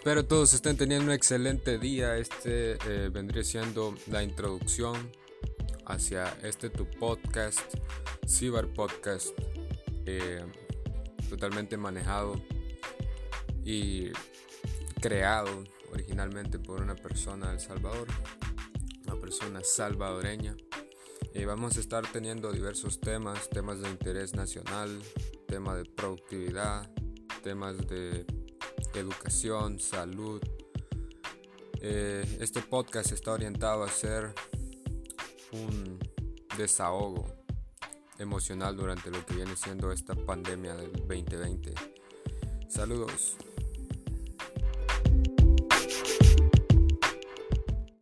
Espero todos estén teniendo un excelente día. Este eh, vendría siendo la introducción hacia este tu podcast, Ciber Podcast, eh, totalmente manejado y creado originalmente por una persona del Salvador, una persona salvadoreña. Y vamos a estar teniendo diversos temas, temas de interés nacional, temas de productividad, temas de educación, salud. Eh, este podcast está orientado a ser un desahogo emocional durante lo que viene siendo esta pandemia del 2020. Saludos.